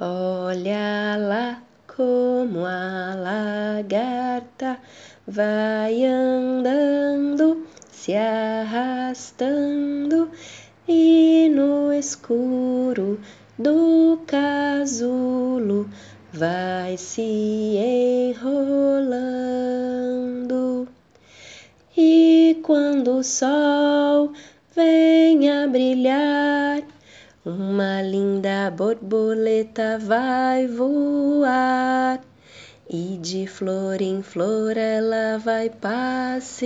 Olha lá como a lagarta vai andando, se arrastando e no escuro do casulo vai se enrolando. E quando o sol vem a brilhar, uma linda borboleta vai voar e de flor em flor ela vai passear.